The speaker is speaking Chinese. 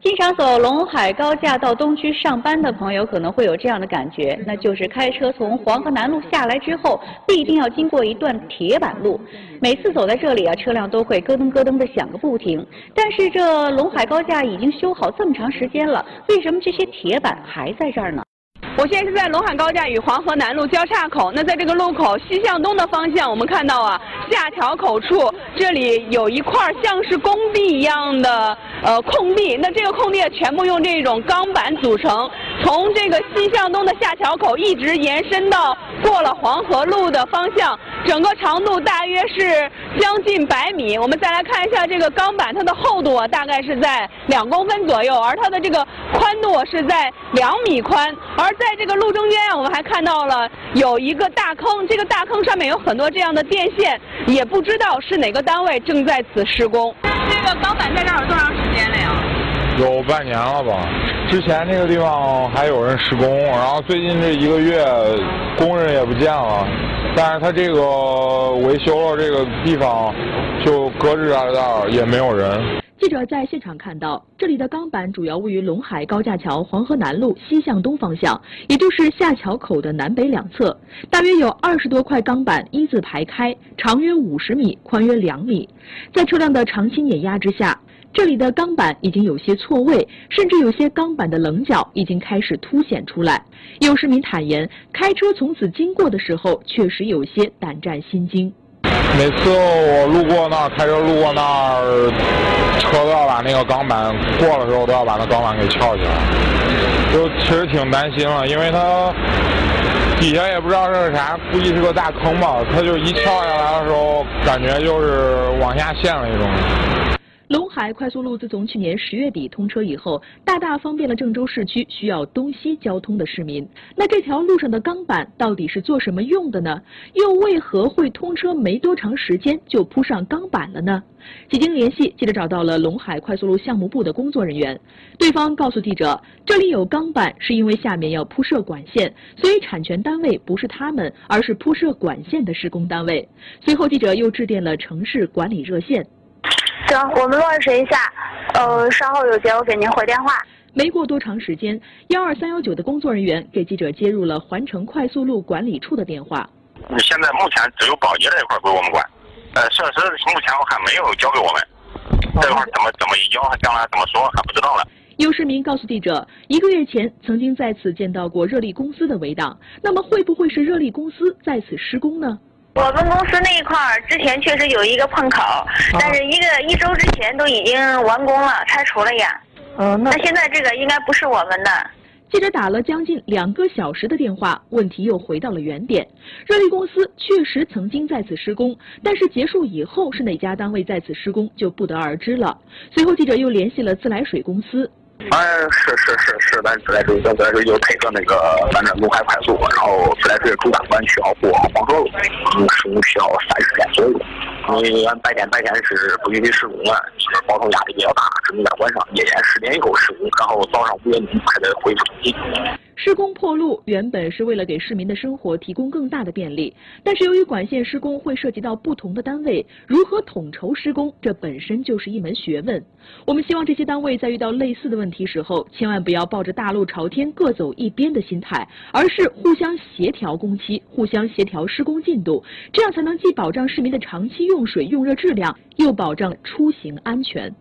经常走陇海高架到东区上班的朋友可能会有这样的感觉，那就是开车从黄河南路下来之后，必定要经过一段铁板路。每次走在这里啊，车辆都会咯噔咯噔的响个不停。但是这陇海高架已经修好这么长时间了，为什么这些铁板还在这儿呢？我现在是在陇海高架与黄河南路交叉口。那在这个路口西向东的方向，我们看到啊，下桥口处这里有一块像是工地一样的呃空地。那这个空地全部用这种钢板组成，从这个西向东的下桥口一直延伸到过了黄河路的方向，整个长度大约是将近百米。我们再来看一下这个钢板，它的厚度啊大概是在两公分左右，而它的这个宽度是在两米宽，而在这个路中间啊，我们还看到了有一个大坑，这个大坑上面有很多这样的电线，也不知道是哪个单位正在此施工。这个钢板在这儿有多长时间了呀？有半年了吧。之前这个地方还有人施工，然后最近这一个月工人也不见了，但是他这个维修了这个地方就搁置在这儿，也没有人。记者在现场看到，这里的钢板主要位于陇海高架桥黄河南路西向东方向，也就是下桥口的南北两侧，大约有二十多块钢板一字排开，长约五十米，宽约两米。在车辆的长期碾压之下，这里的钢板已经有些错位，甚至有些钢板的棱角已经开始凸显出来。有市民坦言，开车从此经过的时候，确实有些胆战心惊。每次我路过那儿，开车路过那儿，车都要把那个钢板过的时候都要把那钢板给翘起来，就其实挺担心了，因为它底下也不知道是啥，估计是个大坑吧，它就一翘下来的时候，感觉就是往下陷了一种。陇海快速路自从去年十月底通车以后，大大方便了郑州市区需要东西交通的市民。那这条路上的钢板到底是做什么用的呢？又为何会通车没多长时间就铺上钢板了呢？几经联系，记者找到了陇海快速路项目部的工作人员，对方告诉记者，这里有钢板是因为下面要铺设管线，所以产权单位不是他们，而是铺设管线的施工单位。随后，记者又致电了城市管理热线。行，我们落实一下，呃，稍后有结果给您回电话。没过多长时间，幺二三幺九的工作人员给记者接入了环城快速路管理处的电话。现在目前只有保洁这一块归我们管，呃，设施目前我还没有交给我们，这块怎么怎么移交，将来怎么说还不知道了。有市民告诉记者，一个月前曾经在此见到过热力公司的围挡，那么会不会是热力公司在此施工呢？我们公司那一块儿之前确实有一个碰口，但是一个一周之前都已经完工了，拆除了呀。嗯，那现在这个应该不是我们的。记者打了将近两个小时的电话，问题又回到了原点。热力公司确实曾经在此施工，但是结束以后是哪家单位在此施工就不得而知了。随后记者又联系了自来水公司。哎，是是是是，咱自来水，咱自来水就配合那个咱这陇海快速，然后自来水主干管需要过黄河路，施工需要三十天左右。你俺白天白天是不允许施工的，就是保证压力比较大，只能在晚上夜间十点以后施工，然后早上五点钟才得恢复通行。施工破路原本是为了给市民的生活提供更大的便利，但是由于管线施工会涉及到不同的单位，如何统筹施工，这本身就是一门学问。我们希望这些单位在遇到类似的问题时候，千万不要抱着大路朝天、各走一边的心态，而是互相协调工期，互相协调施工进度，这样才能既保障市民的长期用水用热质量，又保障出行安全。